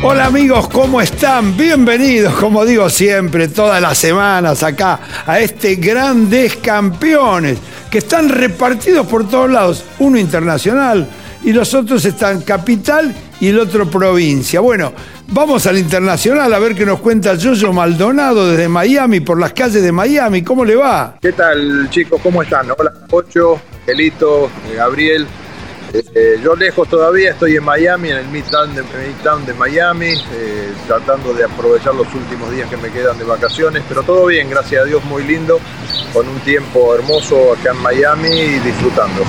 Hola amigos, ¿cómo están? Bienvenidos, como digo siempre, todas las semanas acá a este Grandes Campeones, que están repartidos por todos lados, uno internacional y los otros están capital y el otro provincia. Bueno, vamos al internacional a ver qué nos cuenta Yoyo Maldonado desde Miami, por las calles de Miami. ¿Cómo le va? ¿Qué tal chicos? ¿Cómo están? Hola, Ocho, Gelito, eh, Gabriel. Eh, yo lejos todavía, estoy en Miami, en el Midtown de, Midtown de Miami, eh, tratando de aprovechar los últimos días que me quedan de vacaciones, pero todo bien, gracias a Dios, muy lindo, con un tiempo hermoso acá en Miami y disfrutando.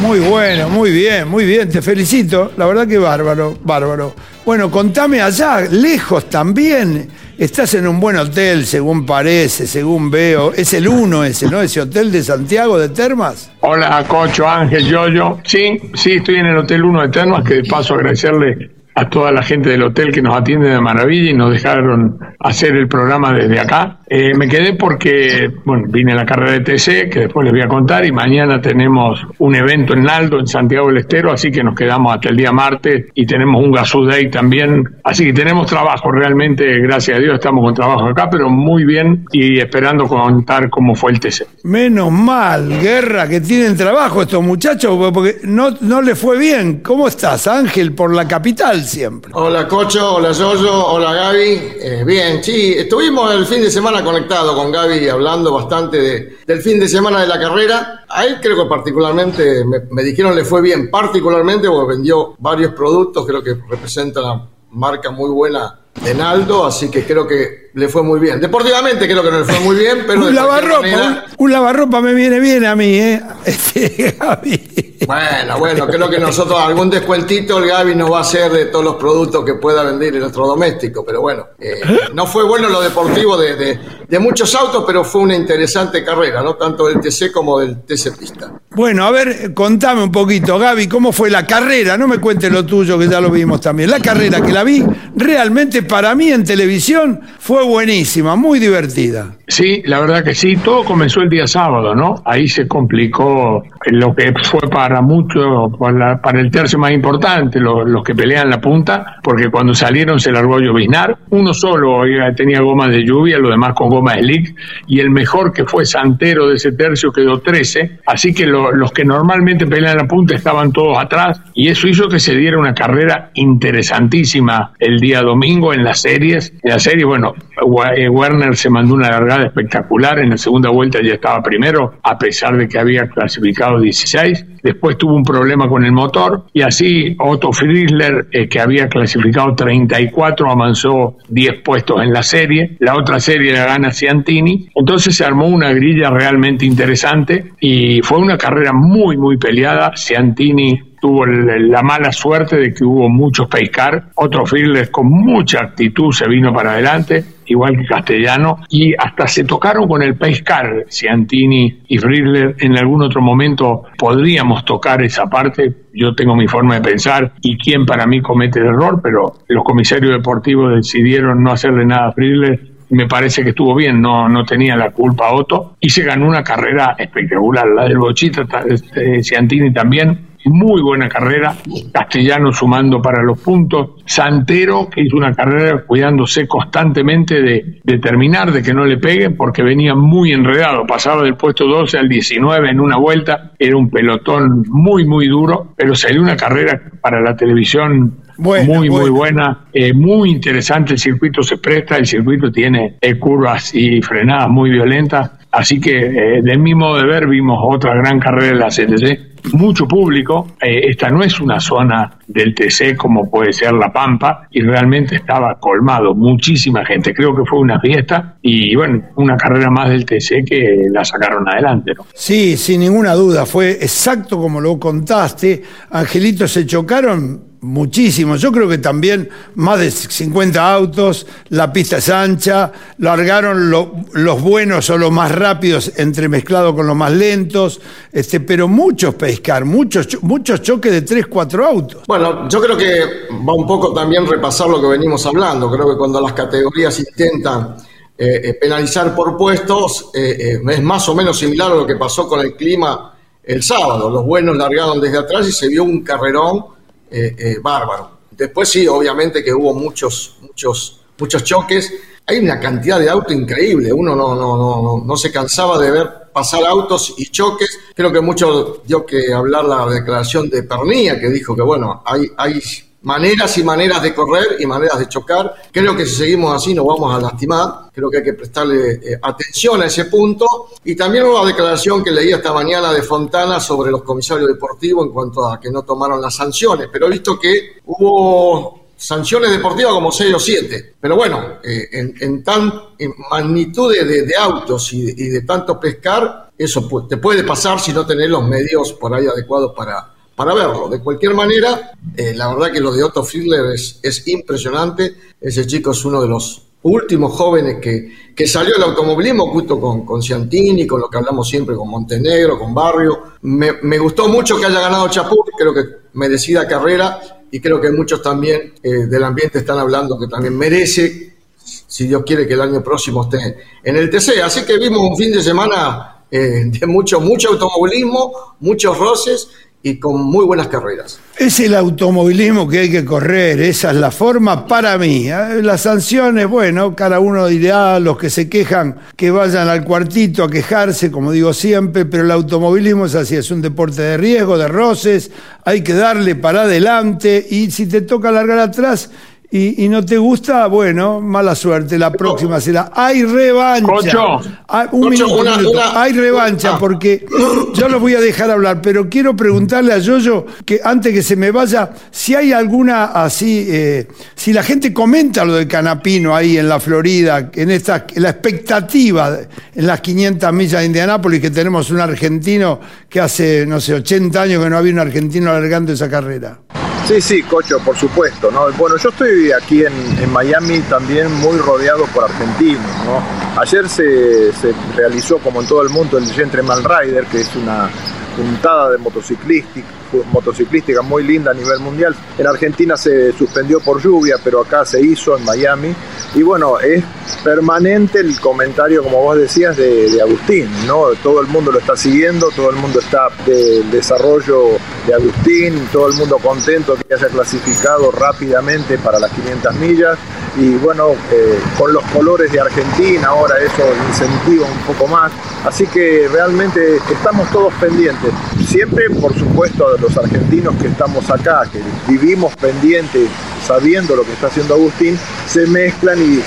Muy bueno, muy bien, muy bien, te felicito. La verdad que bárbaro, bárbaro. Bueno, contame allá, lejos también. Estás en un buen hotel, según parece, según veo. Es el uno ese, ¿no? Ese hotel de Santiago de Termas. Hola, Cocho, Ángel, Yoyo. Sí, sí, estoy en el Hotel 1 de Termas, que de paso agradecerle a toda la gente del hotel que nos atiende de maravilla y nos dejaron hacer el programa desde acá. Eh, me quedé porque, bueno, vine a la carrera de TC, que después les voy a contar, y mañana tenemos un evento en Naldo, en Santiago del Estero, así que nos quedamos hasta el día martes y tenemos un Gasú Day también. Así que tenemos trabajo, realmente, gracias a Dios, estamos con trabajo acá, pero muy bien y esperando contar cómo fue el TC. Menos mal, guerra, que tienen trabajo estos muchachos, porque no, no les fue bien. ¿Cómo estás, Ángel, por la capital siempre? Hola Cocho, hola Yoyo, hola Gaby. Eh, bien, sí, estuvimos el fin de semana conectado con Gaby hablando bastante de- del fin de semana de la carrera. A él creo que particularmente, me, me dijeron le fue bien, particularmente porque vendió varios productos, creo que representa una marca muy buena de Naldo, así que creo que le fue muy bien. Deportivamente creo que no le fue muy bien, pero... un lavarropa, manera- un, un lavarropa me viene bien a mí, ¿eh? Este, Gaby. Bueno, bueno, creo que nosotros algún descuentito el Gaby nos va a hacer de todos los productos que pueda vender en nuestro doméstico, pero bueno, eh, no fue bueno lo deportivo de, de- de muchos autos, pero fue una interesante carrera, ¿no? Tanto del TC como del TC Pista. Bueno, a ver, contame un poquito, Gaby, ¿cómo fue la carrera? No me cuentes lo tuyo, que ya lo vimos también. La carrera que la vi, realmente para mí en televisión fue buenísima, muy divertida. Sí, la verdad que sí, todo comenzó el día sábado, ¿no? Ahí se complicó lo que fue para muchos, para, el tercio más importante, los, que pelean la punta, porque cuando salieron se largó a lloviznar, uno solo tenía goma de lluvia, lo demás con goma slick, y el mejor que fue Santero de ese tercio quedó 13, así que los que normalmente pelean la punta estaban todos atrás, y eso hizo que se diera una carrera interesantísima el día domingo en las series. En la serie, bueno, eh, Werner se mandó una largada espectacular. En la segunda vuelta ya estaba primero, a pesar de que había clasificado 16. Después tuvo un problema con el motor y así Otto Friesler, eh, que había clasificado 34, avanzó 10 puestos en la serie. La otra serie la gana Ciantini. Entonces se armó una grilla realmente interesante y fue una carrera muy, muy peleada. Ciantini tuvo la mala suerte de que hubo muchos pescar, otros files con mucha actitud se vino para adelante, igual que Castellano, y hasta se tocaron con el pescar, Ciantini y Friedler, en algún otro momento podríamos tocar esa parte, yo tengo mi forma de pensar y quién para mí comete el error, pero los comisarios deportivos decidieron no hacerle nada a Friedler me parece que estuvo bien, no, no tenía la culpa Otto, y se ganó una carrera espectacular, la del Bochita, este, Ciantini también, muy buena carrera, Castellano sumando para los puntos, Santero que hizo una carrera cuidándose constantemente de, terminar, de que no le peguen, porque venía muy enredado, pasaba del puesto 12 al 19 en una vuelta, era un pelotón muy, muy duro, pero salió una carrera para la televisión muy, muy buena, eh, muy interesante, el circuito se presta, el circuito tiene eh, curvas y frenadas muy violentas, así que eh, de mi modo de ver vimos otra gran carrera de la CTC mucho público. Eh, esta no es una zona del TC como puede ser La Pampa y realmente estaba colmado, muchísima gente. Creo que fue una fiesta y bueno, una carrera más del TC que la sacaron adelante. ¿no? Sí, sin ninguna duda, fue exacto como lo contaste. Angelito, se chocaron muchísimos. Yo creo que también más de 50 autos, la pista es ancha, largaron los buenos o los más rápidos entremezclados con los más lentos, este, pero muchos pescar, muchos, muchos choques de 3, 4 autos. Bueno, yo creo que va un poco también repasar lo que venimos hablando. Creo que cuando las categorías intentan eh, eh, penalizar por puestos, eh, es más o menos similar a lo que pasó con el clima el sábado. Los buenos largaron desde atrás y se vio un carrerón eh, eh, bárbaro. Después sí, obviamente que hubo muchos, muchos, muchos choques. Hay una cantidad de autos increíble. Uno no, no, no, no, se cansaba de ver pasar autos y choques. Creo que mucho dio que hablar la declaración de Pernilla, que dijo que bueno, hay, hay maneras y maneras de correr y maneras de chocar. Creo que si seguimos así nos vamos a lastimar. Creo que hay que prestarle eh, atención a ese punto. Y también una declaración que leí esta mañana de Fontana sobre los comisarios deportivos en cuanto a que no tomaron las sanciones. Pero he visto que hubo sanciones deportivas como 6 o 7. Pero bueno, eh, en, tan magnitud de, autos y de, tanto pescar, eso te puede pasar si no tenés los medios por ahí adecuados para para verlo. De cualquier manera, eh, la verdad que lo de Otto Friedler es, es, impresionante. Ese chico es uno de los últimos jóvenes que, que salió del automovilismo junto con, con Ciantini, con lo que hablamos siempre con Montenegro, con Barrio. Me, gustó mucho que haya ganado Chapur, creo que merecida carrera y creo que muchos también eh, del ambiente están hablando que también merece, si Dios quiere que el año próximo esté en el TC. Así que vimos un fin de semana eh, de mucho, mucho automovilismo, muchos roces y con muy buenas carreras. Es el automovilismo que hay que correr, esa es la forma para mí. ¿eh? Las sanciones, bueno, cada uno dirá, los que se quejan que vayan al cuartito a quejarse, como digo siempre, pero el automovilismo es así, es un deporte de riesgo, de roces, hay que darle para adelante y si te toca largar atrás y, no te gusta, bueno, mala suerte. La próxima será. Hay revancha. Ah, un minuto, Hay revancha ah. porque yo los voy a dejar hablar, pero quiero preguntarle a Yoyo que antes que se me vaya, si hay alguna así, eh, si la gente comenta lo del Canapino ahí en la Florida, en esta, en la expectativa en las 500 millas de Indianápolis que tenemos un argentino que hace, no sé, 80 años que no había un argentino alargando esa carrera. Sí, sí, Cocho, por supuesto. ¿no? Bueno, yo estoy aquí en, Miami también muy rodeado por argentinos. ¿no? Ayer se, realizó, como en todo el mundo, el Gentleman Rider, que es una, puntada de motociclística, motociclística muy linda a nivel mundial. En Argentina se suspendió por lluvia, pero acá se hizo en Miami. Y bueno, es permanente el comentario, como vos decías, de, Agustín, ¿no? Todo el mundo lo está siguiendo, todo el mundo está del desarrollo de Agustín, todo el mundo contento que haya clasificado rápidamente para las 500 millas y bueno, eh, con los colores de Argentina ahora eso incentiva un poco más. Así que realmente estamos todos pendientes. Siempre, por supuesto, los argentinos que estamos acá, que vivimos pendientes sabiendo lo que está haciendo Agustín, se mezclan y,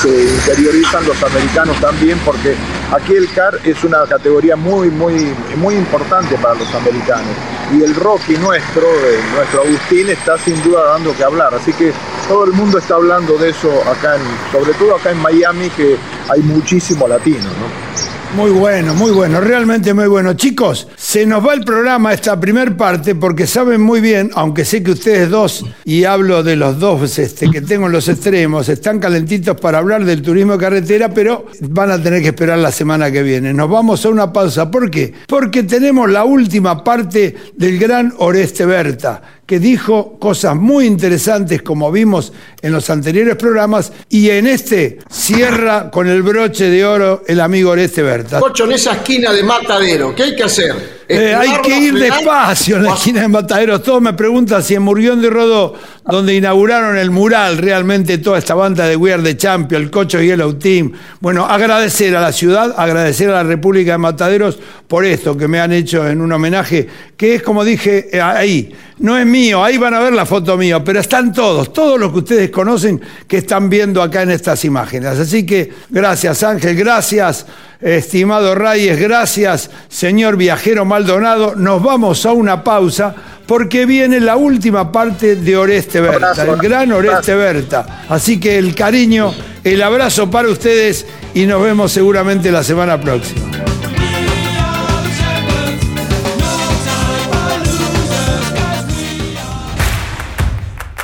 se interiorizan los americanos también, porque aquí el CAR es una categoría muy, muy, muy importante para los americanos. Y el Rocky nuestro, nuestro Agustín, está sin duda dando que hablar. Así que todo el mundo está hablando de eso acá, sobre todo acá en Miami, que hay muchísimo latino, ¿no? Muy bueno, muy bueno, realmente muy bueno. Chicos, se nos va el programa esta primer parte porque saben muy bien, aunque sé que ustedes dos, y hablo de los dos este, que tengo en los extremos, están calentitos para hablar del turismo de carretera, pero van a tener que esperar la semana que viene. Nos vamos a una pausa. ¿Por qué? Porque tenemos la última parte del gran Oreste Berta que dijo cosas muy interesantes como vimos en los anteriores programas y en este cierra con el broche de oro el amigo Oreste Berta. En esa esquina de Matadero, ¿qué hay que hacer? Eh, hay que ir despacio en la esquina de Mataderos. Todos me preguntan si en Murguión de Rodó, donde inauguraron el mural, realmente toda esta banda de We Are the Champion, el Cocho Yellow Team. Bueno, agradecer a la ciudad, agradecer a la República de Mataderos por esto que me han hecho en un homenaje, que es como dije eh, ahí, no es mío, ahí van a ver la foto mío, pero están todos, todos los que ustedes conocen que están viendo acá en estas imágenes. Así que gracias Ángel, gracias estimado Reyes, gracias señor viajero Maldonado. Nos vamos a una pausa porque viene la última parte de Oreste Berta, el gran Oreste Berta. Así que el cariño, el abrazo para ustedes y nos vemos seguramente la semana próxima.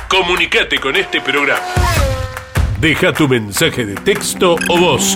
Comunicate con este programa. Deja tu mensaje de texto o voz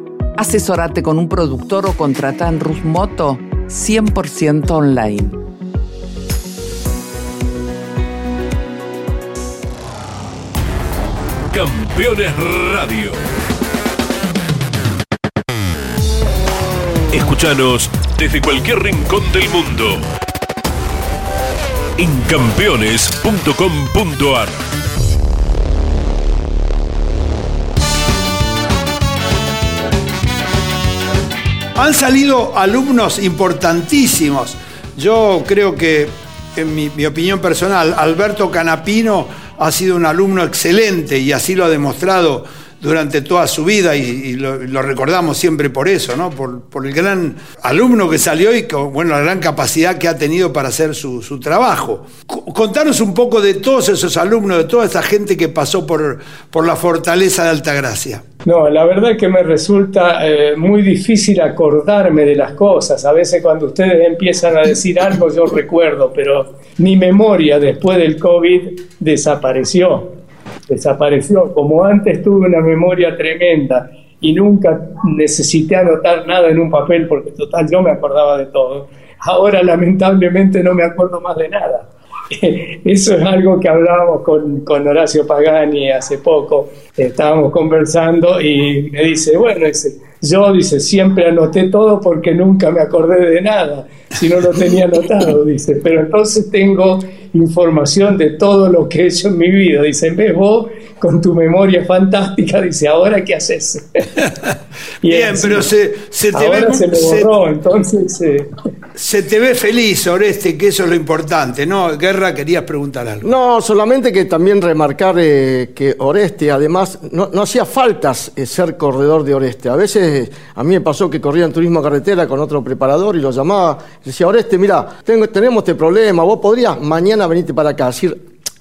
Asesorate con un productor o contrata en Rusmoto 100% online. Campeones Radio. Escúchanos desde cualquier rincón del mundo en campeones.com.ar. Han salido alumnos importantísimos. Yo creo que, en mi, opinión personal, Alberto Canapino ha sido un alumno excelente y así lo ha demostrado durante toda su vida y, lo, recordamos siempre por eso, ¿no? Por, el gran alumno que salió y bueno, la gran capacidad que ha tenido para hacer su, su trabajo. contanos un poco de todos esos alumnos, de toda esa gente que pasó por, por la fortaleza de Altagracia. No, la verdad es que me resulta eh, muy difícil acordarme de las cosas. A veces cuando ustedes empiezan a decir algo yo recuerdo, pero mi memoria después del COVID desapareció. Desapareció. Como antes tuve una memoria tremenda y nunca necesité anotar nada en un papel porque total yo me acordaba de todo. Ahora lamentablemente no me acuerdo más de nada. Eso es algo que hablábamos con, con, Horacio Pagani hace poco. Estábamos conversando y me dice, bueno, yo dice, siempre anoté todo porque nunca me acordé de nada, si no lo tenía anotado, dice, pero entonces tengo información de todo lo que he hecho en mi vida. Dice, en vez vos, con tu memoria fantástica, dice, ¿ahora qué haces? Bien, pero se, se te ahora ve... se me borró, entonces... Eh, se te ve feliz, Oreste, que eso es lo importante, ¿no? Guerra, querías preguntar algo. No, solamente que también remarcar eh, que Oreste, además, no, no hacía faltas eh, ser corredor de Oreste. A veces a mí me pasó que corría en turismo carretera con otro preparador y lo llamaba, decía, Oreste, mira, tengo, tenemos este problema, vos podrías mañana venirte para acá.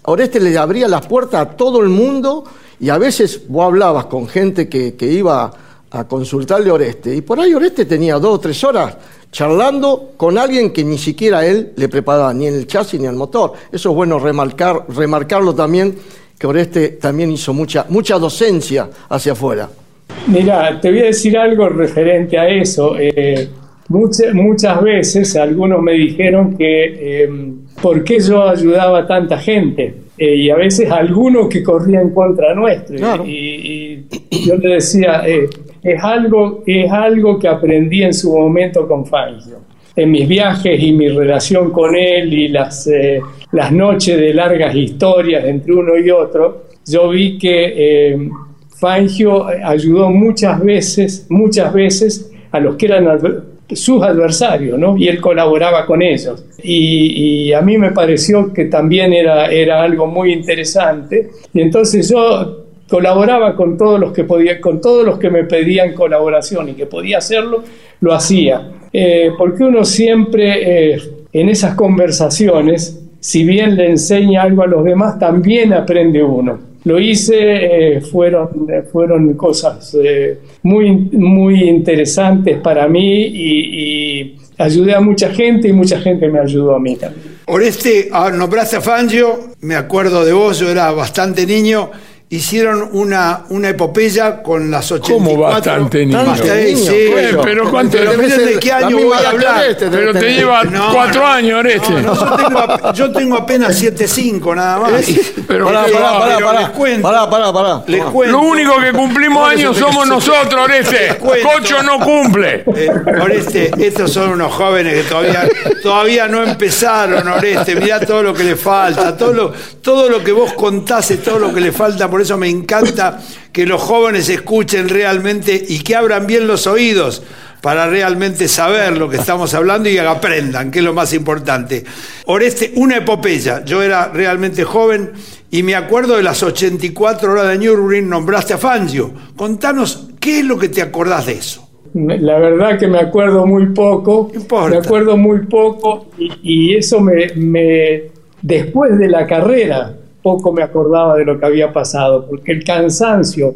Oreste le abría las puertas a todo el mundo y a veces vos hablabas con gente que, iba a consultarle a Oreste y por ahí Oreste tenía dos o tres horas charlando con alguien que ni siquiera él le preparaba ni el chasis ni el motor. Eso es bueno remarcar, remarcarlo también, que Oreste también hizo mucha, mucha docencia hacia afuera. Mira, te voy a decir algo referente a eso. Eh, muchas, muchas veces algunos me dijeron que eh, por qué yo ayudaba a tanta gente. Eh, y a veces algunos que corrían contra nuestro. Claro. Y, y, yo le decía, eh, es, algo, es algo que aprendí en su momento con Fangio. En mis viajes y mi relación con él y las, eh, las noches de largas historias entre uno y otro, yo vi que eh, Fangio ayudó muchas veces, muchas veces a los que eran sus adversarios, ¿no? Y él colaboraba con ellos. Y, a mí me pareció que también era, era algo muy interesante. Y entonces yo colaboraba con todos los que podía, con todos los que me pedían colaboración y que podía hacerlo, lo hacía. Eh, porque uno siempre eh, en esas conversaciones, si bien le enseña algo a los demás, también aprende uno lo hice, eh, fueron, fueron cosas eh, muy, muy interesantes para mí y, y, ayudé a mucha gente y mucha gente me ayudó a mí también. Oreste, ah, nombraste a Fangio, me acuerdo de vos, yo era bastante niño. Hicieron una, una epopeya con las 84. ¿Cómo bastante niño? Bastante, sí, bueno, pero ¿cuánto pero de qué año voy a hablar? Este, pero te lleva no, cuatro años. No, no, yo, tengo, yo tengo apenas 7-5 nada más. pero pará, pará, pará, pero pará, les cuento. pará, pará, pará. Les cuento. Lo único que cumplimos años somos nosotros, Oreste. Cocho no cumple. Eh, Oreste, estos son unos jóvenes que todavía, todavía no empezaron, Oreste. Mirá todo lo que le falta, todo lo, todo lo que vos contás es todo lo que le falta. Por eso me encanta que los jóvenes escuchen realmente y que abran bien los oídos para realmente saber lo que estamos hablando y aprendan, que es lo más importante. Oreste, una epopeya. Yo era realmente joven y me acuerdo de las 84 horas de Nürburgring, nombraste a Fangio. Contanos, ¿qué es lo que te acordás de eso? La verdad que me acuerdo muy poco. Me acuerdo muy poco y, y eso me, me, después de la carrera, poco me acordaba de lo que había pasado, porque el cansancio,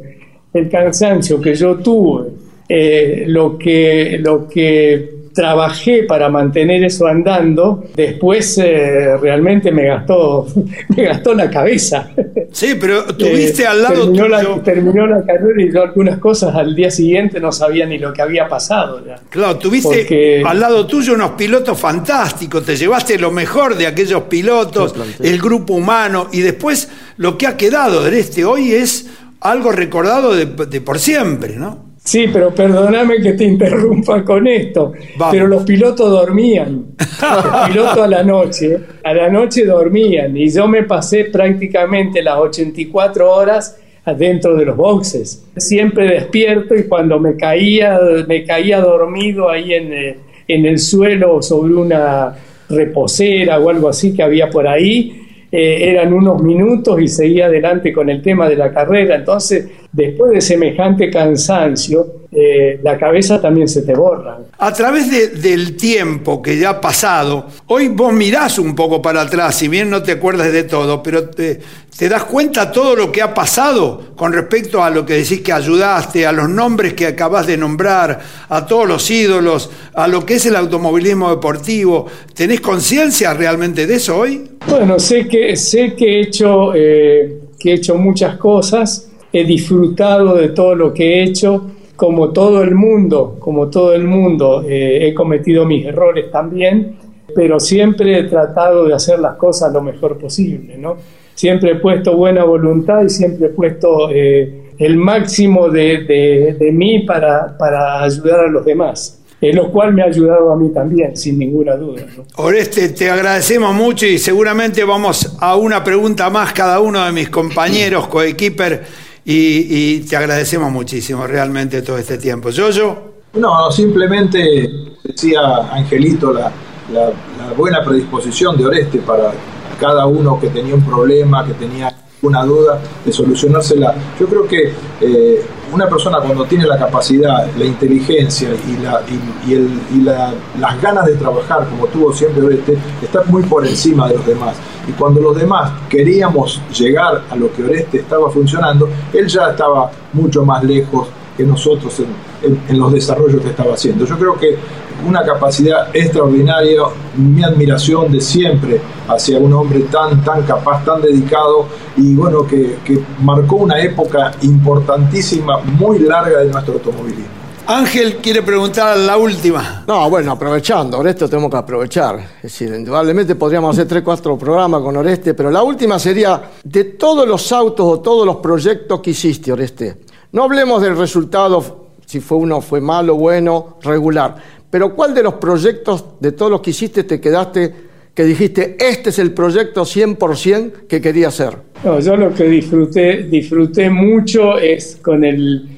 el cansancio que yo tuve, eh, lo, que, lo que trabajé para mantener eso andando, después eh, realmente me gastó, me gastó la cabeza. Sí, pero tuviste eh, al lado terminó la, terminó la, carrera y yo algunas cosas al día siguiente no sabía ni lo que había pasado. Ya. Claro, tuviste Porque... al lado tuyo unos pilotos fantásticos, te llevaste lo mejor de aquellos pilotos, el grupo humano, y después lo que ha quedado de este hoy es algo recordado de, de por siempre, ¿no? Sí, pero perdóname que te interrumpa con esto. Vamos. Pero los pilotos dormían. Los pilotos a la noche, a la noche dormían. Y yo me pasé prácticamente las 84 horas adentro de los boxes. Siempre despierto y cuando me caía, me caía dormido ahí en, en el suelo sobre una reposera o algo así que había por ahí, eh, eran unos minutos y seguía adelante con el tema de la carrera. Entonces, después de semejante cansancio, eh, la cabeza también se te borra. A través de- del tiempo que ya ha pasado, hoy vos mirás un poco para atrás, si bien no te acuerdas de todo, pero te, te das cuenta todo lo que ha pasado con respecto a lo que decís que ayudaste, a los nombres que acabás de nombrar, a todos los ídolos, a lo que es el automovilismo deportivo. ¿Tenés conciencia realmente de eso hoy? Bueno, sé que, sé que he hecho, eh, que he hecho muchas cosas, he disfrutado de todo lo que he hecho, como todo el mundo, como todo el mundo, eh, he cometido mis errores también, pero siempre he tratado de hacer las cosas lo mejor posible, ¿no? Siempre he puesto buena voluntad y siempre he puesto eh, el máximo de, de- de mí para, para ayudar a los demás, eh, lo cual me ha ayudado a mí también, sin ninguna duda, ¿no? Oreste, te agradecemos mucho y seguramente vamos a una pregunta más cada uno de mis compañeros, coequiper, y, y te agradecemos muchísimo realmente todo este tiempo. Yo, yo, No, simplemente decía Angelito la, la- la buena predisposición de Oreste para cada uno que tenía un problema, que tenía una duda, de solucionársela. Yo creo que eh, una persona cuando tiene la capacidad, la inteligencia y, las ganas de trabajar, como tuvo siempre Oreste, está muy por encima de los demás. Y cuando los demás queríamos llegar a lo que Oreste estaba funcionando, él ya estaba mucho más lejos que nosotros en, en- en los desarrollos que estaba haciendo. Yo creo que una capacidad extraordinaria, mi admiración de siempre hacia un hombre tan, tan capaz, tan dedicado y bueno, que, que marcó una época importantísima, muy larga de nuestro automovilismo. Ángel quiere preguntar la última. No, bueno, aprovechando, Oreste tenemos que aprovechar. Es decir, indudablemente podríamos hacer tres, cuatro programas con Oreste, pero la última sería de todos los autos o todos los proyectos que hiciste, Oreste. No hablemos del resultado, si fue uno fue malo, bueno, regular, pero ¿cuál de los proyectos de todos los que hiciste te quedaste que dijiste, este es el proyecto 100% que quería hacer? No, yo lo que disfruté, mucho es con el,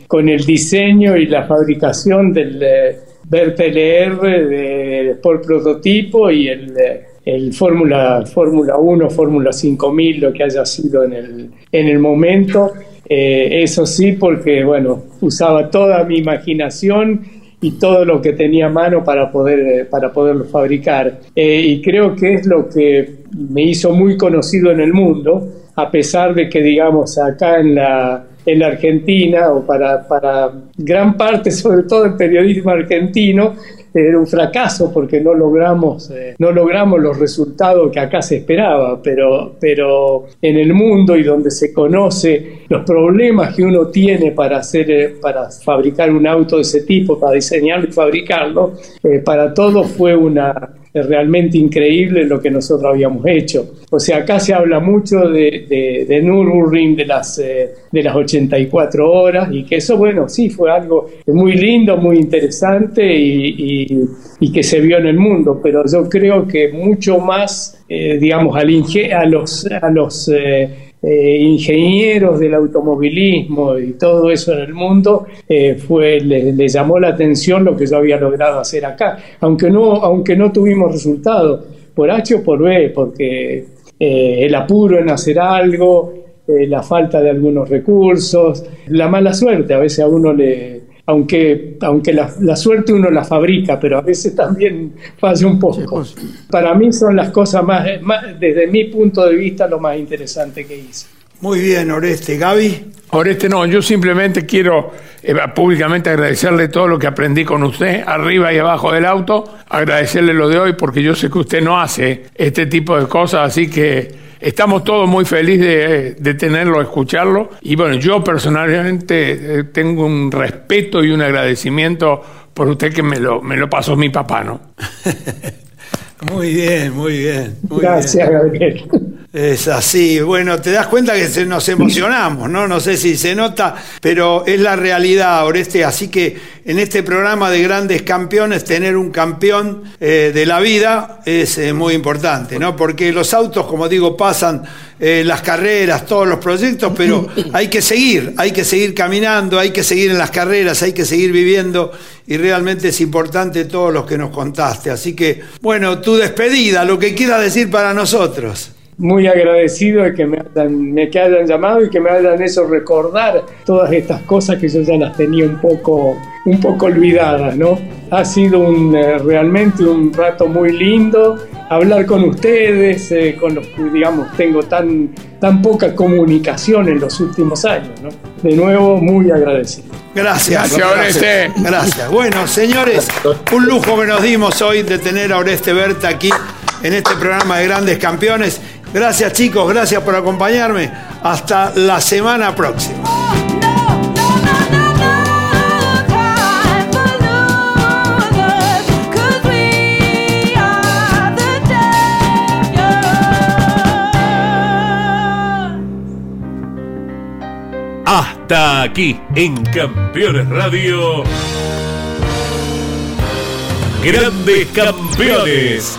diseño y la fabricación del eh, LR de Sport Prototipo y el, eh, el Fórmula Fórmula 1, Fórmula 5000, lo que haya sido en el momento. Eh, eso sí, porque bueno, usaba toda mi imaginación y todo lo que tenía a mano para poder eh, para poderlo fabricar. Eh, y creo que es lo que me hizo muy conocido en el mundo a pesar de que digamos acá en la en la Argentina o para, para gran parte sobre todo el periodismo argentino era un fracaso porque no logramos eh, no logramos los resultados que acá se esperaba pero pero en el mundo y donde se conoce los problemas que uno tiene para hacer eh, para fabricar un auto de ese tipo para diseñarlo y fabricarlo eh, para todos fue una realmente increíble lo que nosotros habíamos hecho. O sea, acá se habla mucho de, de, de Nürburgring, de las, eh, de las 84 horas, y que eso, bueno, sí, fue algo muy lindo, muy interesante y, y- que se vio en el mundo, pero yo creo que mucho más, eh, digamos, al a los, a los eh, eh, ingenieros del automovilismo y todo eso en el mundo, eh, fue, le, le llamó la atención lo que yo había logrado hacer acá, aunque no, aunque no tuvimos resultados, por H o por B, porque eh, el apuro en hacer algo, eh, la falta de algunos recursos, la mala suerte, a veces a uno le... Aunque, aunque la, la suerte uno la fabrica, pero a veces también falla un poco. Para mí son las cosas más, más, desde mi punto de vista, lo más interesante que hice. Muy bien, Oreste. Gaby. Oreste, no, yo simplemente quiero eh, públicamente agradecerle todo lo que aprendí con usted, arriba y abajo del auto, agradecerle lo de hoy, porque yo sé que usted no hace este tipo de cosas, así que estamos todos muy felices de, de tenerlo, escucharlo. Y bueno, yo personalmente eh, tengo un respeto y un agradecimiento por usted que me lo, me lo pasó mi papá, ¿no? Muy bien, muy bien. muy Gracias, bien. Gabriel. Es así. Bueno, te das cuenta que se- nos emocionamos, ¿no? No sé si se nota, pero es la realidad, Oreste. Así que en este programa de grandes campeones, tener un campeón eh, de la vida es eh, muy importante, ¿no? Porque los autos, como digo, pasan eh, las carreras, todos los proyectos, pero hay que seguir, hay que seguir caminando, hay que seguir en las carreras, hay que seguir viviendo y realmente es importante todo lo que nos contaste. Así que, bueno, tu despedida, lo que quieras decir para nosotros. Muy agradecido de que me hayan, me, que hayan llamado y que me hayan hecho recordar todas estas cosas que yo ya las tenía un poco, un poco olvidadas, ¿no? Ha sido un, eh, realmente un rato muy lindo hablar con ustedes, eh, con los que, digamos, tengo tan, tan poca comunicación en los últimos años, ¿no? De nuevo, muy agradecido. Gracias. Gracias, Oreste. Gracias. Bueno, señores, un lujo que nos dimos hoy de tener a Oreste Berta aquí en este programa de Grandes Campeones. Gracias chicos, gracias por acompañarme. Hasta la semana próxima. Hasta aquí en Campeones Radio. Grandes Campeones.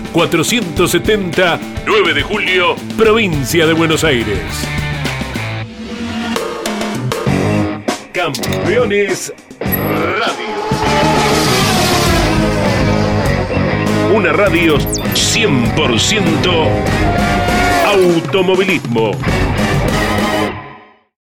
470, 9 de julio, provincia de Buenos Aires. Campeones Radio. Una radio 100% automovilismo.